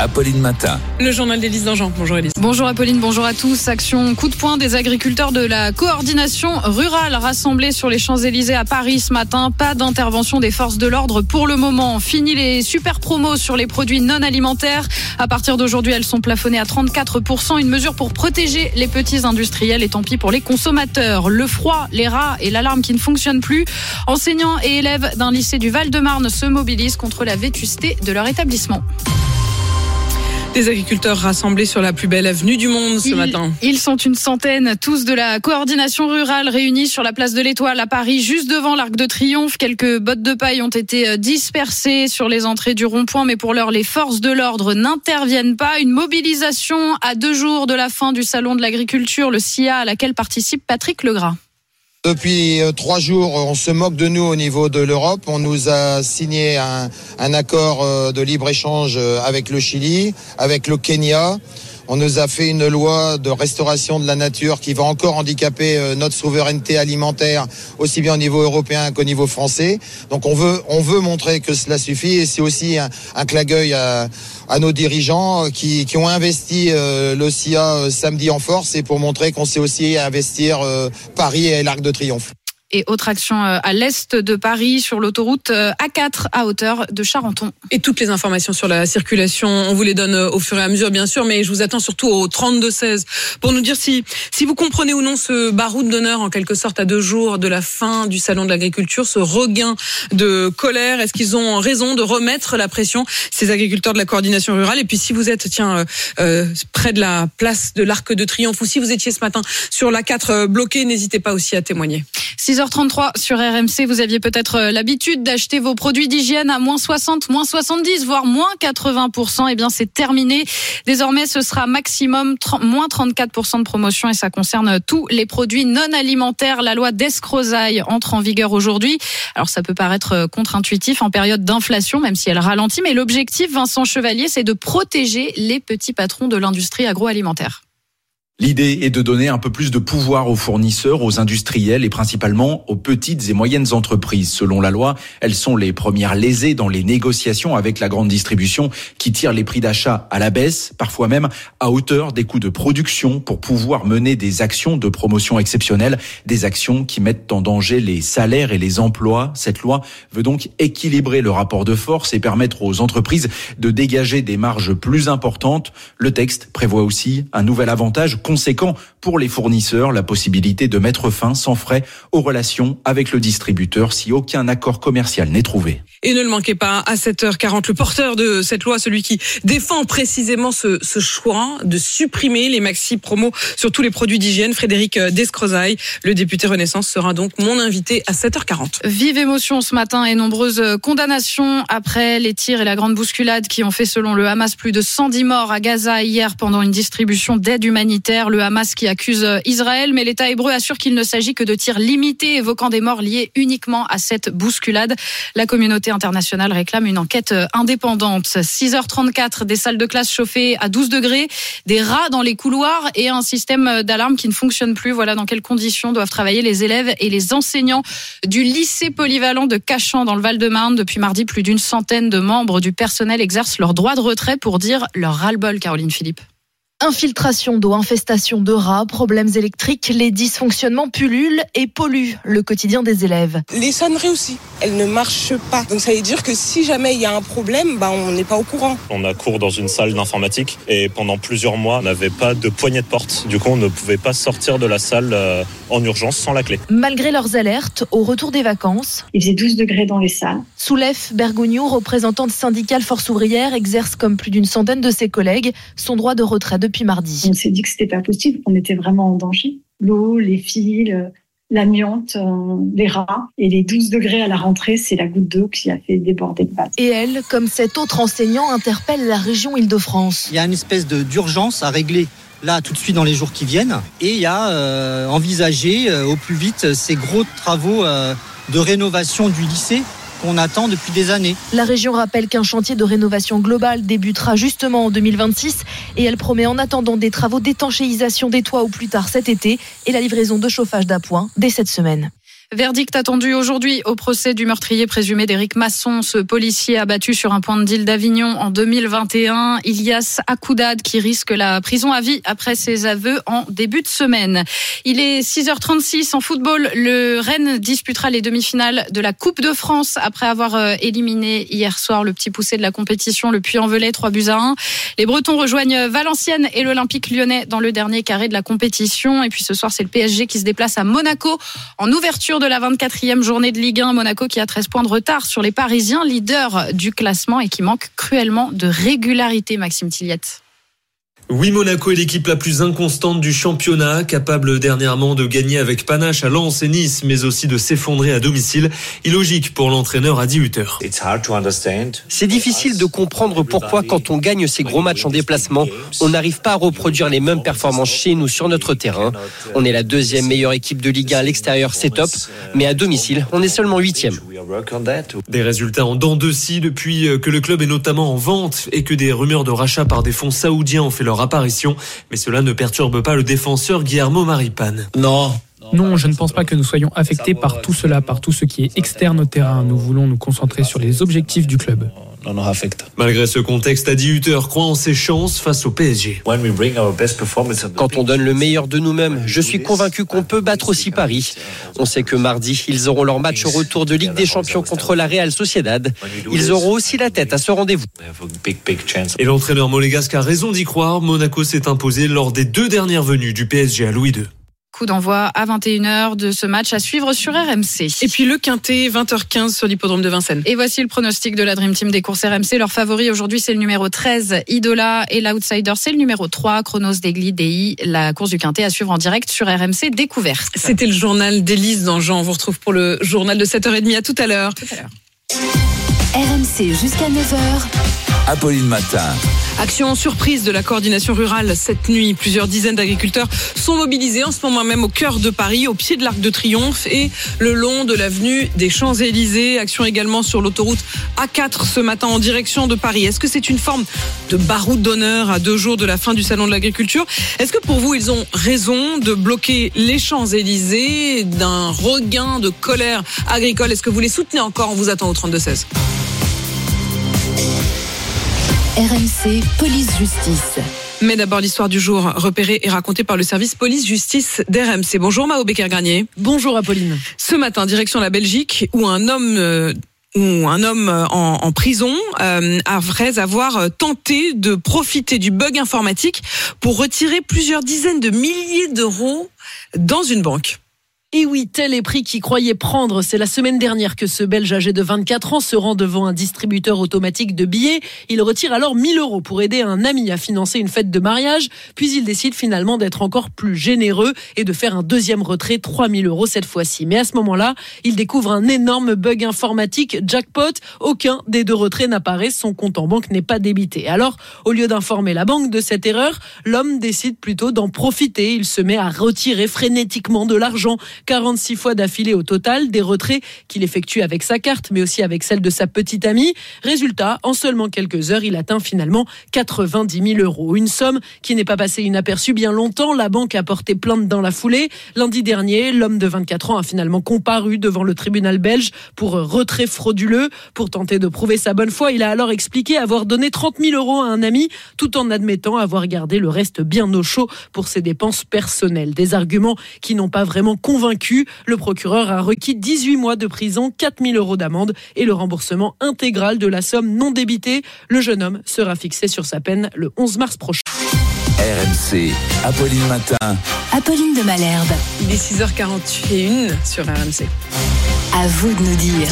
Apolline Matin. Le journal d'Élise Dangean. Bonjour Élise. Bonjour Apolline, bonjour à tous. Action coup de poing des agriculteurs de la coordination rurale rassemblés sur les Champs-Élysées à Paris ce matin. Pas d'intervention des forces de l'ordre pour le moment. Fini les super promos sur les produits non alimentaires. À partir d'aujourd'hui, elles sont plafonnées à 34%. Une mesure pour protéger les petits industriels et tant pis pour les consommateurs. Le froid, les rats et l'alarme qui ne fonctionnent plus. Enseignants et élèves d'un lycée du Val-de-Marne se mobilisent contre la vétusté de leur établissement. Des agriculteurs rassemblés sur la plus belle avenue du monde ce ils, matin. Ils sont une centaine, tous de la coordination rurale réunis sur la place de l'Étoile à Paris, juste devant l'Arc de Triomphe. Quelques bottes de paille ont été dispersées sur les entrées du rond-point, mais pour l'heure, les forces de l'ordre n'interviennent pas. Une mobilisation à deux jours de la fin du Salon de l'agriculture, le SIA, à laquelle participe Patrick Legras. Depuis trois jours, on se moque de nous au niveau de l'Europe. On nous a signé un, accord de libre-échange avec le Chili, avec le Kenya. On nous a fait une loi de restauration de la nature qui va encore handicaper notre souveraineté alimentaire, aussi bien au niveau européen qu'au niveau français. Donc on veut, on veut montrer que cela suffit et c'est aussi un, un à, à, nos dirigeants qui, qui ont investi euh, le CIA samedi en force et pour montrer qu'on sait aussi investir euh, Paris et l'Arc de Triomphe et autre action à l'est de Paris sur l'autoroute A4 à hauteur de Charenton. Et toutes les informations sur la circulation, on vous les donne au fur et à mesure bien sûr, mais je vous attends surtout au 32-16 pour nous dire si, si vous comprenez ou non ce baroud d'honneur en quelque sorte à deux jours de la fin du salon de l'agriculture, ce regain de colère. Est-ce qu'ils ont raison de remettre la pression, ces agriculteurs de la coordination rurale? Et puis si vous êtes tiens euh, près de la place de l'Arc de Triomphe ou si vous étiez ce matin sur l'A4 bloqué, n'hésitez pas aussi à témoigner. 6h33 sur RMC, vous aviez peut-être l'habitude d'acheter vos produits d'hygiène à moins 60, moins 70, voire moins 80%. Eh bien, c'est terminé. Désormais, ce sera maximum 30, moins 34% de promotion et ça concerne tous les produits non alimentaires. La loi d'escrozaille entre en vigueur aujourd'hui. Alors, ça peut paraître contre-intuitif en période d'inflation, même si elle ralentit. Mais l'objectif, Vincent Chevalier, c'est de protéger les petits patrons de l'industrie agroalimentaire. L'idée est de donner un peu plus de pouvoir aux fournisseurs, aux industriels et principalement aux petites et moyennes entreprises. Selon la loi, elles sont les premières lésées dans les négociations avec la grande distribution qui tire les prix d'achat à la baisse, parfois même à hauteur des coûts de production pour pouvoir mener des actions de promotion exceptionnelles, des actions qui mettent en danger les salaires et les emplois. Cette loi veut donc équilibrer le rapport de force et permettre aux entreprises de dégager des marges plus importantes. Le texte prévoit aussi un nouvel avantage conséquent pour les fournisseurs, la possibilité de mettre fin sans frais aux relations avec le distributeur si aucun accord commercial n'est trouvé. Et ne le manquez pas, à 7h40, le porteur de cette loi, celui qui défend précisément ce, ce choix de supprimer les maxi promos sur tous les produits d'hygiène, Frédéric Descrozaille, le député Renaissance, sera donc mon invité à 7h40. Vive émotion ce matin et nombreuses condamnations après les tirs et la grande bousculade qui ont fait, selon le Hamas, plus de 110 morts à Gaza hier pendant une distribution d'aide humanitaire. Le Hamas qui accuse Israël, mais l'État hébreu assure qu'il ne s'agit que de tirs limités, évoquant des morts liés uniquement à cette bousculade. La communauté internationale réclame une enquête indépendante. 6h34, des salles de classe chauffées à 12 degrés, des rats dans les couloirs et un système d'alarme qui ne fonctionne plus. Voilà dans quelles conditions doivent travailler les élèves et les enseignants du lycée polyvalent de Cachan dans le Val-de-Marne. Depuis mardi, plus d'une centaine de membres du personnel exercent leur droit de retrait pour dire leur ras-le-bol, Caroline Philippe. Infiltration d'eau, infestation de rats, problèmes électriques, les dysfonctionnements pullulent et polluent le quotidien des élèves. Les sonneries aussi, elles ne marchent pas. Donc ça veut dire que si jamais il y a un problème, bah on n'est pas au courant. On a cours dans une salle d'informatique et pendant plusieurs mois, on n'avait pas de poignée de porte. Du coup, on ne pouvait pas sortir de la salle en urgence sans la clé. Malgré leurs alertes, au retour des vacances, il faisait 12 degrés dans les salles. Soulef Bergogneau, représentante syndicale Force ouvrière, exerce comme plus d'une centaine de ses collègues son droit de retrait depuis mardi. On s'est dit que c'était pas possible, qu'on était vraiment en danger. L'eau, les fils, l'amiante, euh, les rats. Et les 12 degrés à la rentrée, c'est la goutte d'eau qui a fait déborder le vase. Et elle, comme cet autre enseignant, interpelle la région Île-de-France. Il y a une espèce de, d'urgence à régler là tout de suite dans les jours qui viennent. Et il y a euh, envisagé euh, au plus vite ces gros travaux euh, de rénovation du lycée qu'on attend depuis des années. La région rappelle qu'un chantier de rénovation globale débutera justement en 2026 et elle promet en attendant des travaux d'étanchéisation des toits au plus tard cet été et la livraison de chauffage d'appoint dès cette semaine. Verdict attendu aujourd'hui au procès du meurtrier présumé d'Éric Masson, ce policier abattu sur un point de deal d'Avignon en 2021. Ilias Akoudad qui risque la prison à vie après ses aveux en début de semaine. Il est 6h36 en football. Le Rennes disputera les demi-finales de la Coupe de France après avoir euh, éliminé hier soir le petit poussé de la compétition, le Puy-en-Velay, 3 buts à 1. Les Bretons rejoignent Valenciennes et l'Olympique lyonnais dans le dernier carré de la compétition. Et puis ce soir, c'est le PSG qui se déplace à Monaco en ouverture de la 24e journée de Ligue 1. Monaco qui a 13 points de retard sur les Parisiens, leaders du classement et qui manque cruellement de régularité, Maxime Tilliette. Oui, Monaco est l'équipe la plus inconstante du championnat, capable dernièrement de gagner avec panache à Lens et Nice, mais aussi de s'effondrer à domicile. Illogique pour l'entraîneur à 18h. C'est difficile de comprendre pourquoi, quand on gagne ces gros matchs en déplacement, on n'arrive pas à reproduire les mêmes performances chez nous sur notre terrain. On est la deuxième meilleure équipe de Ligue 1 à l'extérieur, c'est top, mais à domicile, on est seulement huitième. Des résultats en dents de scie depuis que le club est notamment en vente et que des rumeurs de rachat par des fonds saoudiens ont fait leur apparition. Mais cela ne perturbe pas le défenseur Guillermo Maripane. Non. Non, je ne pense pas que nous soyons affectés par tout cela, par tout ce qui est externe au terrain. Nous voulons nous concentrer sur les objectifs du club. Malgré ce contexte, Adi Hutter croit en ses chances face au PSG. Quand on donne le meilleur de nous-mêmes, je suis convaincu qu'on peut battre aussi Paris. On sait que mardi, ils auront leur match au retour de Ligue des Champions contre la Real Sociedad. Ils auront aussi la tête à ce rendez-vous. Et l'entraîneur monégasque a raison d'y croire. Monaco s'est imposé lors des deux dernières venues du PSG à Louis II. Coup d'envoi à 21h de ce match à suivre sur RMC. Et puis le quintet, 20h15 sur l'hippodrome de Vincennes. Et voici le pronostic de la Dream Team des courses RMC. Leur favori aujourd'hui, c'est le numéro 13, Idola. Et l'outsider, c'est le numéro 3, Chronos Degli Dei. La course du quintet à suivre en direct sur RMC Découverte. C'était le journal d'Élise Dangean. On vous retrouve pour le journal de 7h30. À tout à l'heure. RMC jusqu'à 9h. Apolline Matin. Action surprise de la coordination rurale cette nuit. Plusieurs dizaines d'agriculteurs sont mobilisés en ce moment même au cœur de Paris, au pied de l'Arc de Triomphe et le long de l'avenue des Champs-Élysées. Action également sur l'autoroute A4 ce matin en direction de Paris. Est-ce que c'est une forme de baroud d'honneur à deux jours de la fin du Salon de l'agriculture? Est-ce que pour vous, ils ont raison de bloquer les Champs-Élysées d'un regain de colère agricole? Est-ce que vous les soutenez encore? On vous attend au 32-16. RMC Police Justice. Mais d'abord l'histoire du jour repérée et racontée par le service police-justice d'RMC. Bonjour Mao Becker-Garnier. Bonjour Apolline. Ce matin, direction la Belgique, où un homme... Euh, où un homme en, en prison euh, après avoir tenté de profiter du bug informatique pour retirer plusieurs dizaines de milliers d'euros dans une banque. Et oui, tel est prix qu'il croyait prendre. C'est la semaine dernière que ce Belge âgé de 24 ans se rend devant un distributeur automatique de billets. Il retire alors 1000 euros pour aider un ami à financer une fête de mariage. Puis il décide finalement d'être encore plus généreux et de faire un deuxième retrait, 3000 euros cette fois-ci. Mais à ce moment-là, il découvre un énorme bug informatique. Jackpot, aucun des deux retraits n'apparaît. Son compte en banque n'est pas débité. Alors, au lieu d'informer la banque de cette erreur, l'homme décide plutôt d'en profiter. Il se met à retirer frénétiquement de l'argent 46 fois d'affilée au total, des retraits qu'il effectue avec sa carte, mais aussi avec celle de sa petite amie. Résultat, en seulement quelques heures, il atteint finalement 90 000 euros. Une somme qui n'est pas passée inaperçue bien longtemps. La banque a porté plainte dans la foulée. Lundi dernier, l'homme de 24 ans a finalement comparu devant le tribunal belge pour retrait frauduleux. Pour tenter de prouver sa bonne foi, il a alors expliqué avoir donné 30 000 euros à un ami, tout en admettant avoir gardé le reste bien au chaud pour ses dépenses personnelles. Des arguments qui n'ont pas vraiment convaincu. Le procureur a requis 18 mois de prison, 4 000 euros d'amende et le remboursement intégral de la somme non débitée. Le jeune homme sera fixé sur sa peine le 11 mars prochain. RMC, Apolline Matin. Apolline de Malherbe. Il est 6h41 sur RMC. À vous de nous dire.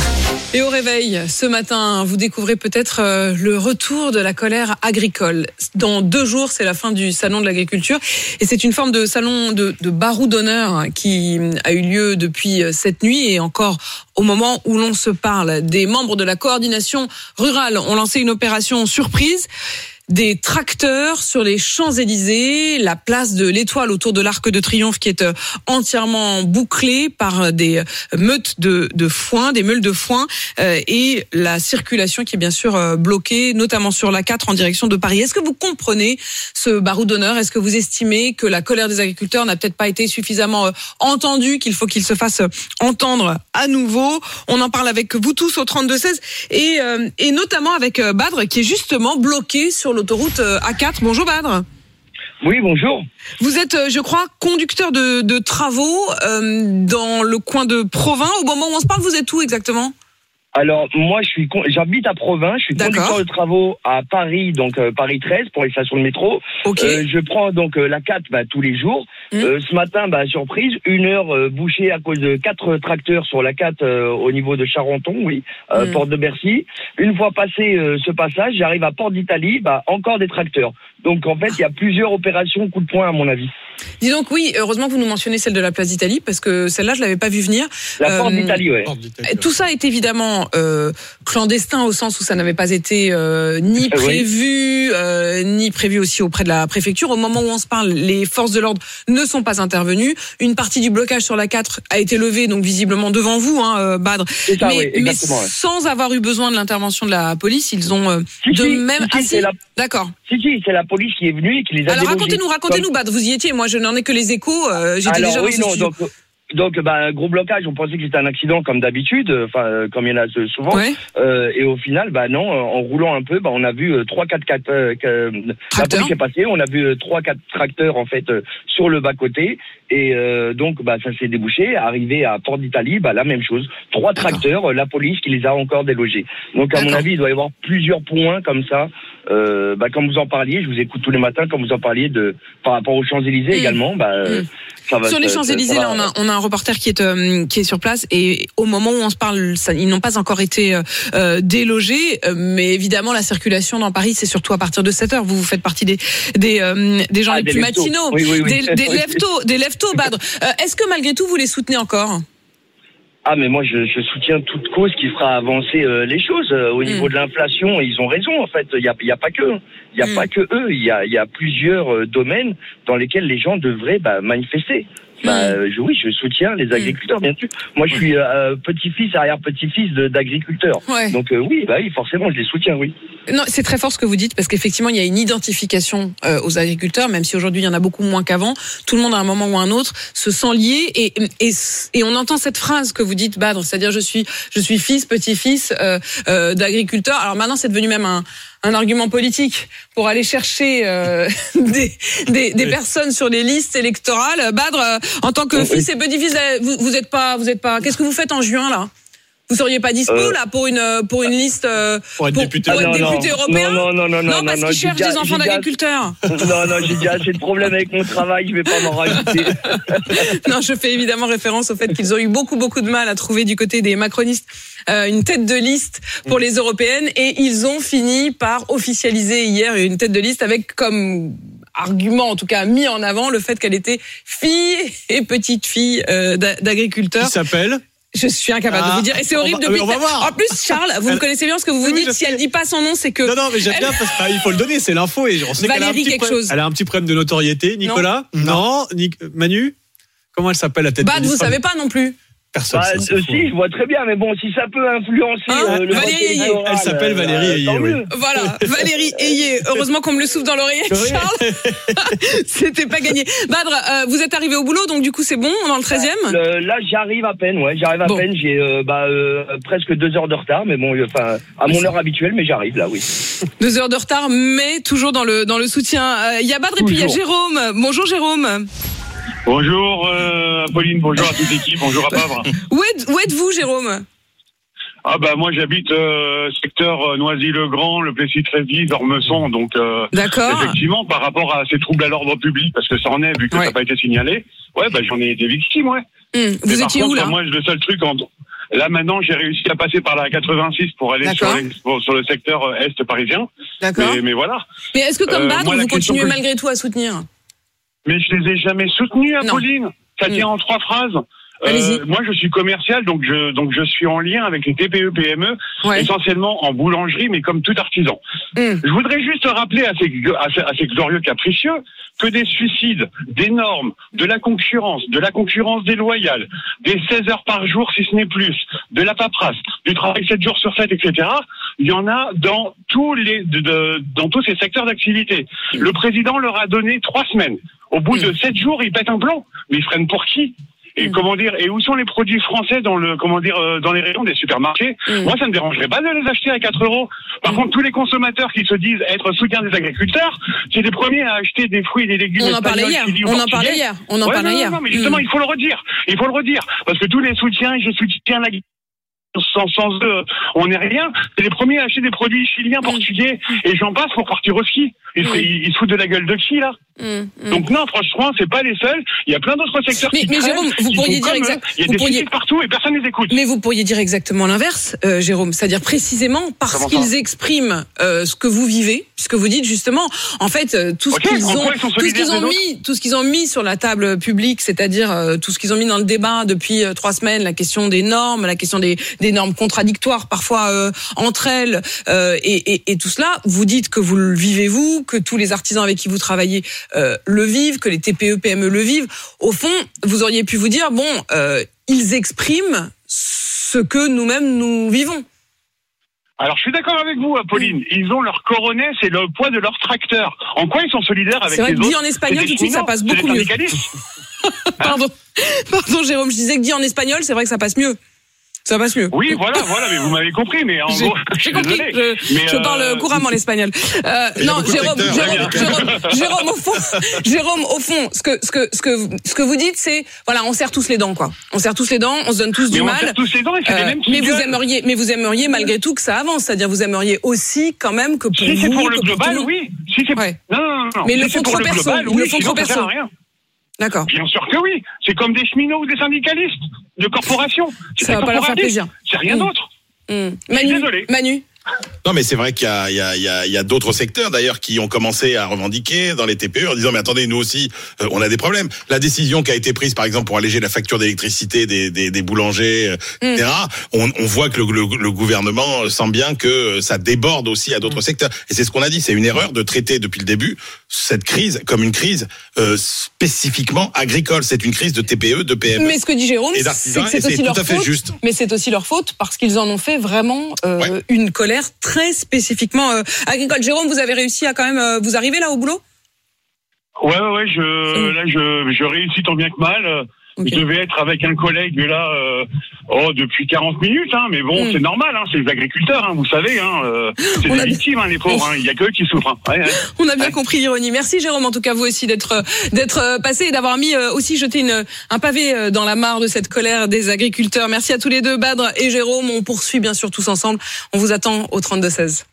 Et au réveil, ce matin, vous découvrez peut-être euh, le retour de la colère agricole. Dans deux jours, c'est la fin du salon de l'agriculture. Et c'est une forme de salon de, de barou d'honneur qui a eu lieu depuis euh, cette nuit et encore au moment où l'on se parle. Des membres de la coordination rurale ont lancé une opération surprise. Des tracteurs sur les Champs-Élysées, la place de l'Étoile autour de l'Arc de Triomphe qui est euh, entièrement bouclée par des meutes de, foin, des meules de foin, euh, et la circulation qui est bien sûr euh, bloquée, notamment sur la 4 en direction de Paris. Est-ce que vous comprenez ce baroud d'honneur? Est-ce que vous estimez que la colère des agriculteurs n'a peut-être pas été suffisamment euh, entendue, qu'il faut qu'il se fasse euh, entendre à nouveau? On en parle avec vous tous au 32-16 et, euh, et notamment avec euh, Badre qui est justement bloqué sur l'autoroute euh, A4. Bonjour Badre. Oui, bonjour. Vous êtes, euh, je crois, conducteur de, de travaux euh, dans le coin de Provins. Au moment où on se parle, vous êtes où exactement? Alors moi, je suis con- j'habite à Provins, je suis conducteur de travaux à Paris, donc euh, Paris 13 pour les stations de métro. Euh, je prends donc euh, la 4 bah, tous les jours. Mmh. Euh, ce matin, bah, surprise, une heure euh, bouchée à cause de quatre tracteurs sur la 4 euh, au niveau de Charenton, oui, euh, Mmh. porte de Bercy. Une fois passé euh, ce passage, j'arrive à Porte d'Italie, bah, encore des tracteurs. Donc en fait, il y a plusieurs opérations coup de poing à mon avis. Dis donc oui, heureusement que vous nous mentionnez celle de la place d'Italie parce que celle-là je l'avais pas vu venir. La Porte Euh, d'Italie, ouais. Tout ça est évidemment euh, clandestin au sens où ça n'avait pas été euh, ni Euh, oui. prévu, euh, ni prévu aussi auprès de la préfecture. Au moment où on se parle, les forces de l'ordre ne sont pas intervenues. Une partie du blocage sur la 4 a été levée, donc visiblement devant vous, hein, euh, Badre. Ça, mais, oui, mais exactement, ouais. sans avoir eu besoin de l'intervention de la police, ils ont euh, Si, de si, même. si, Ah, D'accord. Si, si, c'est la police qui est venue et qui les a Alors délogés. racontez-nous, racontez-nous, Comme- Badre. Vous y étiez. Moi, je n'en ai que les échos. euh, J'étais Alors déjà oui, dans non, donc, donc bah, gros blocage, on pensait que c'était un accident comme d'habitude, enfin euh, comme il y en a souvent. Ouais. Euh, et au final, bah non, euh, en roulant un peu, bah, on a vu euh, trois, quatre, quatre, la Tracteurs. police est passée, on a vu trois, quatre tracteurs en fait euh, sur le bas côté, et euh, donc bah ça s'est débouché. Arrivé à Port d'Italie, bah la même chose, trois tracteurs, la police qui les a encore délogés. Donc à mon avis, il doit y avoir plusieurs points comme ça. Euh, bah, comme vous en parliez, je vous écoute tous les matins, comme vous en parliez de par rapport aux Champs Élysées Mm. également, bah euh, Mm. ça va. Sur les Champs-Élysées, là, on a, on a un reporter qui est, euh, qui est sur place et au moment où on se parle, ça, ils n'ont pas encore été euh, euh, délogés, euh, mais évidemment, la circulation dans Paris, c'est surtout à partir de 7 heures. Vous, vous faites partie des, des, euh, des gens Ah, les des plus leftos. matinaux, Oui, oui, oui. des, des leftos, des leftos, Badre. Euh, Est-ce que malgré tout, vous les soutenez encore? Ah mais moi je, je soutiens toute cause qui fera avancer euh, les choses Euh, au Mm. niveau de l'inflation. Ils ont raison en fait. Il y a, il y a pas que il y a Mm. pas que eux. Il y a, il y a plusieurs euh, domaines dans lesquels les gens devraient bah, manifester. Bah, Mm. euh, je, oui, je soutiens les agriculteurs, bien sûr. Moi, je suis euh, petit-fils, arrière-petit-fils d'agriculteurs. Ouais. Donc euh, oui, bah oui, forcément, je les soutiens, oui. Non, c'est très fort ce que vous dites parce qu'effectivement, il y a une identification euh, aux agriculteurs, même si aujourd'hui il y en a beaucoup moins qu'avant. Tout le monde à un moment ou à un autre se sent lié et, et, et on entend cette phrase que vous dites, Badre, c'est-à-dire je suis je suis fils, petit-fils euh, euh, d'agriculteur. Alors maintenant, c'est devenu même un un argument politique pour aller chercher euh, des, des, des personnes sur les listes électorales. Badre, euh, en tant que Oui. fils et petit-fils, vous, vous êtes pas, vous êtes pas. Qu'est-ce que vous faites en juin là? Vous seriez pas dispo Euh, là pour une pour une liste euh, Pour être député. pour être Ah, non, député non. européen Non, non, non, non, non, non, parce non, qu'ils j'ai cherchent des enfants j'ai d'agriculteurs. non, non, j'ai déjà assez de problèmes avec mon travail. Je vais pas m'en rajouter. non, je fais évidemment référence au fait qu'ils ont eu beaucoup, beaucoup de mal à trouver du côté des macronistes euh, une tête de liste pour les européennes et ils ont fini par officialiser hier une tête de liste avec comme argument, en tout cas mis en avant, le fait qu'elle était fille et petite fille euh, d'a- d'agriculteurs. Qui s'appelle? Je suis incapable de Ah, vous dire. Et c'est horrible va- depuis. mais on va voir. En plus, Charles, vous me connaissez bien parce que vous vous oui, dites si elle dit pas son nom, c'est que. Non, non, mais j'aime bien parce qu'il faut le donner, c'est l'info et on sait qu'elle a un Valérie petit chose. Elle a un petit problème de notoriété. Nicolas Non. Manu Comment elle s'appelle la tête Bad, de vous savez pas non plus. Personne. Bah, euh, si, je vois très bien, mais bon, si ça peut influencer Hein euh, le Valérie Ayé. Elle s'appelle euh, Valérie Ayé, oui. Voilà, Valérie Ayé. Heureusement qu'on me le souffle dans l'oreillette. Charles. C'était pas gagné. Badre, euh, vous êtes arrivé au boulot, donc du coup c'est bon, dans le 13e Euh, là, j'arrive à peine, ouais, j'arrive à Bon. peine. J'ai euh, bah, euh, presque deux heures de retard, mais bon, enfin, à mon heure habituelle, mais j'arrive là, oui. Deux heures de retard, mais toujours dans le, dans le soutien. Euh, Il y a Badre et puis il y a. Jérôme. Bonjour Jérôme. Bonjour euh, Pauline, bonjour à toute l'équipe, bonjour à Pavre. Où, êtes, où êtes-vous Jérôme? Ah bah moi j'habite euh, secteur euh, Noisy-le-Grand, le Plessis-Trévis, Ormesson, donc euh, D'accord. effectivement par rapport à ces troubles à l'ordre public, parce que ça en est vu que Ouais. ça n'a pas été signalé, ouais bah j'en ai été victime, ouais. Mais Vous étiez où là? Moi le seul truc, en... là maintenant j'ai réussi à passer par la 86 pour aller sur, les- le secteur est parisien, D'accord. mais, mais voilà. Mais est-ce que comme Euh, Badre, moi, la vous continuez que malgré tout à soutenir? Mais je les ai jamais soutenus, Non. Pauline. Ça Mm. tient en trois phrases. Allez-y. moi, je suis commercial, donc je donc je suis en lien avec les TPE PME, Ouais. essentiellement en boulangerie, mais comme tout artisan. Hmm. Je voudrais juste rappeler à ces, à ces, à ces glorieux capricieux que des suicides, des normes, de la concurrence, de la concurrence déloyale, des 16 heures par jour si ce n'est plus, de la paperasse, du travail 7 jours sur 7, etc. Il y en a dans tous les de- de- dans tous ces secteurs d'activité. Le président leur a donné trois semaines. Au bout de sept jours, ils pètent un plan. Mais ils freinent pour qui? Et comment dire Et où sont les produits français dans le comment dire euh, dans les rayons des supermarchés? Moi, ça ne me dérangerait pas de les acheter à 4 euros. Par contre, tous les consommateurs qui se disent être soutien des agriculteurs, c'est les premiers à acheter des fruits et des légumes. On en parlait hier. On en parlait hier. On en Ouais, parlait non, hier. Non, mais justement, Mm. il faut le redire. Il faut le redire parce que tous les soutiens, je soutiens la sans, sans eux, on n'est rien. C'est les premiers à acheter des produits chiliens, portugais, et j'en passe pour partir au ski. Ils, se- foutent de la gueule de qui, là Mm, Donc non, franchement, c'est pas les seuls. Il y a plein d'autres secteurs Mais, qui mais Jérôme, vous pourriez dire comme exact. eux. Il y a vous des pourriez- partout et personne ne les écoute. Mais vous pourriez dire exactement l'inverse, euh, Jérôme. C'est-à-dire précisément parce qu'ils expriment euh, ce que vous vivez, puisque vous dites justement, en fait, euh, tout ce qu'ils ont, quoi tout ce qu'ils ont mis, tout ce qu'ils ont mis sur la table publique, c'est-à-dire euh, tout ce qu'ils ont mis dans le débat depuis euh, trois semaines, la question des normes, la question des, des normes contradictoires parfois euh, entre elles, euh, et, et, et tout cela. Vous dites que vous le vivez vous, que tous les artisans avec qui vous travaillez euh, le vivent, que les TPE PME le vivent. Au fond, vous auriez pu vous dire bon, euh, ils expriment ce que nous-mêmes nous vivons. Alors je suis d'accord avec vous, Apolline. Ils ont leur coronet, c'est le poids de leur tracteur. En quoi ils sont solidaires avec C'est vrai les que dit autres en espagnol, tout de suite, ça passe beaucoup mieux. Pardon, pardon, Jérôme, je disais que dit en espagnol, c'est vrai que ça passe mieux. Ça passe mieux. Oui, voilà, voilà, mais vous m'avez compris, mais en J'ai- gros, J'ai compris. désolé. Je, mais, je euh, parle couramment l'espagnol. Euh, non, Jérôme, Jérôme, bien. Jérôme, Jérôme, au fond, Jérôme, au fond, ce que, ce que, ce que, ce que vous dites, c'est, voilà, on serre tous les dents, quoi. On serre tous les dents, on se donne tous Mais du on mal. Euh, serre tous les dents et c'est les mêmes qui mais vous gueulent. aimeriez, mais vous aimeriez malgré tout que ça avance, c'est-à-dire vous aimeriez aussi quand même que pour Si vous, c'est pour le global, oui. Si c'est Ouais. non, non, non, non. Mais Si le pour trop perso, le font sinon trop perso. D'accord. Bien sûr que oui. C'est comme des cheminots ou des syndicalistes de corporations. C'est Ça va pas leur faire plaisir. C'est rien Mm. d'autre. Suis Manu, désolé. Manu. Non, mais c'est vrai qu'il y a, il y d'autres secteurs d'ailleurs qui ont commencé à revendiquer dans les TPE en disant mais attendez nous aussi euh, on a des problèmes. La décision qui a été prise par exemple pour alléger la facture d'électricité des, des, des boulangers, euh, etc. On, on voit que le, le, le gouvernement sent bien que euh, ça déborde aussi à d'autres secteurs. Et c'est ce qu'on a dit, c'est une erreur de traiter depuis le début cette crise comme une crise euh, spécifiquement agricole. C'est une crise de TPE, de PME. Mais ce que dit Jérôme, c'est que c'est aussi tout leur à fait faute. juste. Mais c'est aussi leur faute parce qu'ils en ont fait vraiment une colère très spécifiquement euh, agricole. Jérôme, vous avez réussi à quand même euh, vous arriver là au boulot? Ouais, ouais, ouais, je, là, je, je réussis tant bien que mal. Euh, Je devais être avec un collègue là, euh, oh, depuis 40 minutes, hein, mais bon, c'est normal, hein, c'est les agriculteurs, hein, vous savez, hein, euh, c'est des a- victimes, hein, les pauvres, hein, il y a que eux qui souffrent. hein. Ouais, ouais. On a bien compris l'ironie. Merci Jérôme, en tout cas vous aussi d'être d'être euh, passé et d'avoir mis euh, aussi jeté une, un pavé euh, dans la mare de cette colère des agriculteurs. Merci à tous les deux, Badre et Jérôme. On poursuit bien sûr tous ensemble. On vous attend au 32 16.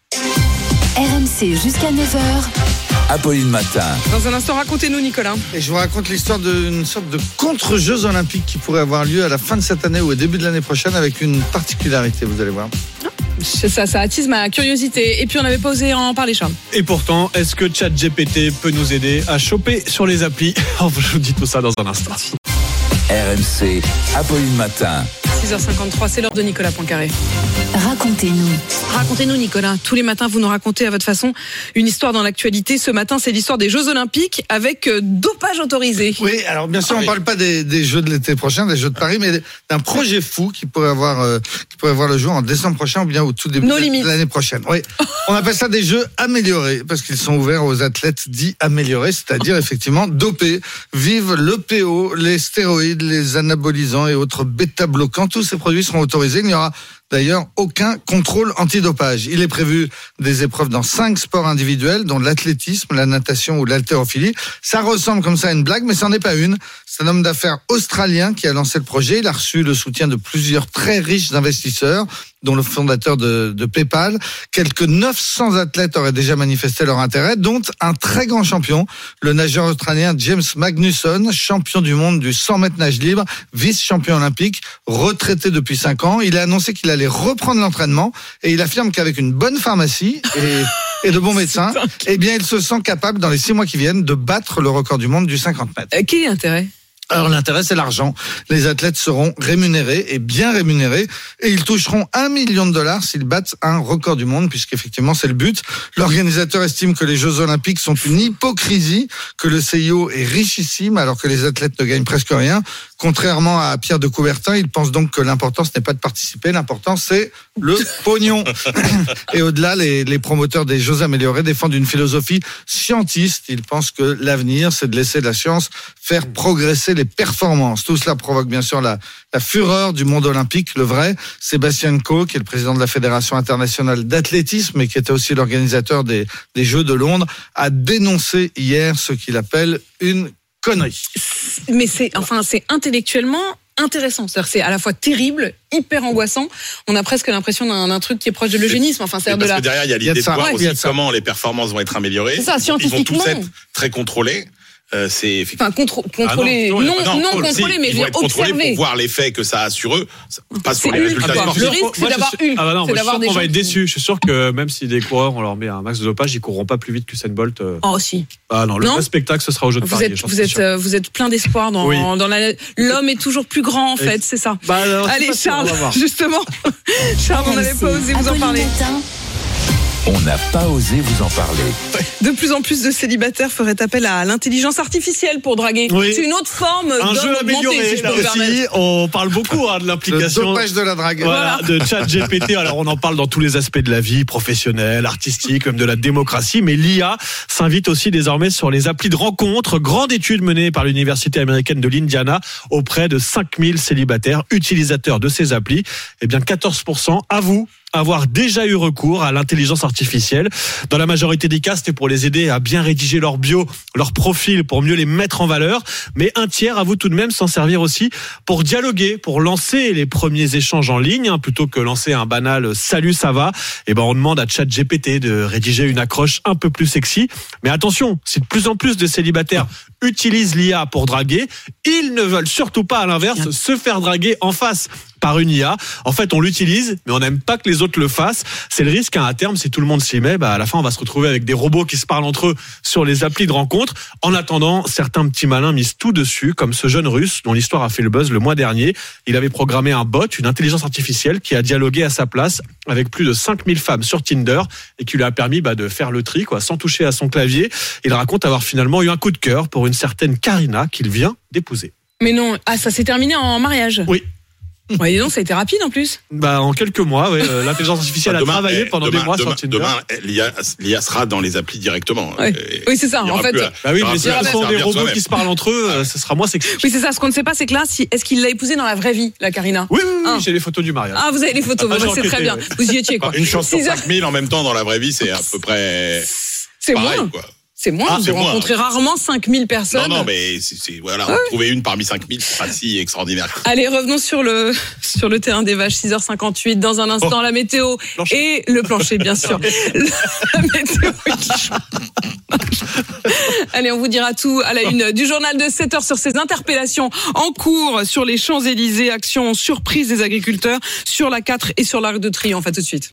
RMC jusqu'à 9h. Apolline Matin. Dans un instant, racontez-nous Nicolas. Et je vous raconte l'histoire d'une sorte de contre-jeux olympiques qui pourrait avoir lieu à la fin de cette année ou au début de l'année prochaine avec une particularité, vous allez voir. Ça, ça attise ma curiosité. Et puis on n'avait pas osé en parler, Charles. Et pourtant, est-ce que ChatGPT peut nous aider à choper sur les applis Je vous dis tout ça dans un instant. RMC, Apolline Matin. 6h53, c'est l'heure de Nicolas Poincaré. Racontez-nous. Racontez-nous, Nicolas. Tous les matins, vous nous racontez à votre façon une histoire dans l'actualité. Ce matin, c'est l'histoire des Jeux Olympiques avec euh, dopage autorisé. Oui, alors bien sûr, on ne parle pas des, des Jeux de l'été prochain, des Jeux de Paris, mais d'un projet fou qui pourrait avoir, euh, qui pourrait voir le jour en décembre prochain ou bien au tout début No de limites. l'année prochaine. Oui, on appelle ça des Jeux améliorés parce qu'ils sont ouverts aux athlètes dits améliorés, c'est-à-dire effectivement dopés. Vive le PO, les stéroïdes, les anabolisants et autres bêta-bloquants. Tous ces produits seront autorisés. Il n'y aura D'ailleurs, aucun contrôle antidopage. Il est prévu des épreuves dans cinq sports individuels, dont l'athlétisme, la natation ou l'haltérophilie. Ça ressemble comme ça à une blague, mais ce n'en est pas une. C'est un homme d'affaires australien qui a lancé le projet. Il a reçu le soutien de plusieurs très riches investisseurs, dont le fondateur de, de PayPal. Quelques 900 athlètes auraient déjà manifesté leur intérêt, dont un très grand champion, le nageur australien James Magnusson, champion du monde du 100 mètres nage libre, vice-champion olympique, retraité depuis 5 ans. Il a annoncé qu'il allait reprendre l'entraînement et il affirme qu'avec une bonne pharmacie et, et de bons médecins, eh bien, il se sent capable, dans les 6 mois qui viennent, de battre le record du monde du 50 mètres. Euh, quel est l'intérêt? Alors l'intérêt, c'est l'argent. Les athlètes seront rémunérés et bien rémunérés et ils toucheront un million de dollars s'ils battent un record du monde, puisqu'effectivement c'est le but. L'organisateur estime que les Jeux Olympiques sont une hypocrisie, que le CIO est richissime alors que les athlètes ne gagnent presque rien. Contrairement à Pierre de Coubertin, il pense donc que l'important ce n'est pas de participer, l'important c'est le pognon. et au-delà, les, les promoteurs des Jeux améliorés défendent une philosophie scientiste. Ils pensent que l'avenir, c'est de laisser la science faire progresser les performances. Tout cela provoque bien sûr la, la fureur du monde olympique, le vrai. Sébastien Coe, qui est le président de la Fédération internationale d'athlétisme et qui était aussi l'organisateur des, des Jeux de Londres, a dénoncé hier ce qu'il appelle une Mais c'est enfin c'est intellectuellement intéressant. C'est-à-dire c'est à la fois terrible, hyper angoissant. On a presque l'impression d'un truc qui est proche de l'eugénisme. Enfin, c'est de la. que derrière, il y a l'idée de voir Ouais, aussi de comment les performances vont être améliorées. C'est ça, Ils vont tous scientifiquement. être très contrôlés. Euh, c'est effectivement. Enfin, contr- contrôler, Ah non, non, contrôle, contrôler, si, mais ils je vont être observer. pour voir l'effet que ça a sur eux, pas sur les résultats. Le risque, c'est d'avoir Hulk, Ah bah non, c'est moi, je suis d'avoir sûr des qu'on va être déçus. Je suis sûr que même si des coureurs, on leur met un max de dopage, ils courront pas plus vite que Usain Bolt. euh. Oh, si. Ah non, le vrai spectacle, ce sera au jeu de Vous Paris. êtes, vous euh, vous êtes plein d'espoir dans, Oui. dans la. L'homme est toujours plus grand, en fait, c'est ça. Bah, Allez, on Charles, justement. Charles, on n'avait pas osé vous en parler. On n'a pas osé vous en parler. De plus en plus de célibataires feraient appel à l'intelligence artificielle pour draguer. Oui. C'est une autre forme Un jeu amélioré. si aussi, on parle beaucoup hein, de l'implication. de la drague. Voilà, de chat GPT. Alors, on en parle dans tous les aspects de la vie, professionnelle, artistique, même de la démocratie. Mais l'IA s'invite aussi désormais sur les applis de rencontres. Grande étude menée par l'Université américaine de l'Indiana auprès de 5000 célibataires utilisateurs de ces applis. Eh bien, 14% avouent avoir déjà eu recours à l'intelligence artificielle. Dans la majorité des cas, c'était pour les aider à bien rédiger leur bio, leur profil, pour mieux les mettre en valeur. Mais un tiers avoue tout de même s'en servir aussi pour dialoguer, pour lancer les premiers échanges en ligne, hein, plutôt que lancer un banal salut ça va. Et ben on demande à ChatGPT de rédiger une accroche un peu plus sexy. Mais attention, si de plus en plus de célibataires utilisent l'IA pour draguer, ils ne veulent surtout pas à l'inverse se faire draguer en face par une IA. En fait, on l'utilise, mais on n'aime pas que les autres le fassent. C'est le risque hein, à terme, si tout le monde s'y met, bah, à la fin, on va se retrouver avec des robots qui se parlent entre eux sur les applis de rencontre. En attendant, certains petits malins misent tout dessus, comme ce jeune russe dont l'histoire a fait le buzz le mois dernier. Il avait programmé un bot, une intelligence artificielle, qui a dialogué à sa place avec plus de 5000 femmes sur Tinder et qui lui a permis bah, de faire le tri, quoi, sans toucher à son clavier. Il raconte avoir finalement eu un coup de cœur pour une certaine Karina qu'il vient d'épouser. Mais non, ah, ça s'est terminé en mariage? Oui. Ouais, dis donc, ça a été rapide en plus. Bah, en quelques mois, ouais, euh, l'intelligence artificielle a travaillé eh, pendant demain- des mois demain, sur Tinder. Demain, eh, l'IA l'IA sera dans les applis directement. Ouais. Et Oui, c'est ça. il y En aura fait, plus à- Bah oui, il y aura mais plus si à ce des robots soi-même. qui se parlent entre eux, euh, ce sera moins sexy. Oui, c'est ça. Ce qu'on ne sait pas, c'est que là, si, est-ce qu'il l'a épousée dans la vraie vie, la Karina Oui, oui, oui, Ah. j'ai les photos du mariage. Ah, vous avez les photos, Ah, j'ai bah, c'est très enquêté, bien. ouais. Vous y étiez, quoi. Une chance sur Six heures- 5000 en même temps dans la vraie vie, c'est à peu près C'est pareil. moins. Quoi. C'est moins. Ah, moins. rencontrez rarement 5000 personnes. Non, non, mais c'est voilà, Ah en trouver une parmi 5000, c'est pas si extraordinaire. Allez, revenons sur le, sur le terrain des vaches, 6h58. Dans un instant, Oh. la météo et le plancher, bien sûr. la météo Allez, on vous dira tout à la une du journal de 7 heures sur ces interpellations en cours sur les Champs-Élysées, action surprise des agriculteurs sur la 4 et sur l'Arc de Triomphe. À tout de suite.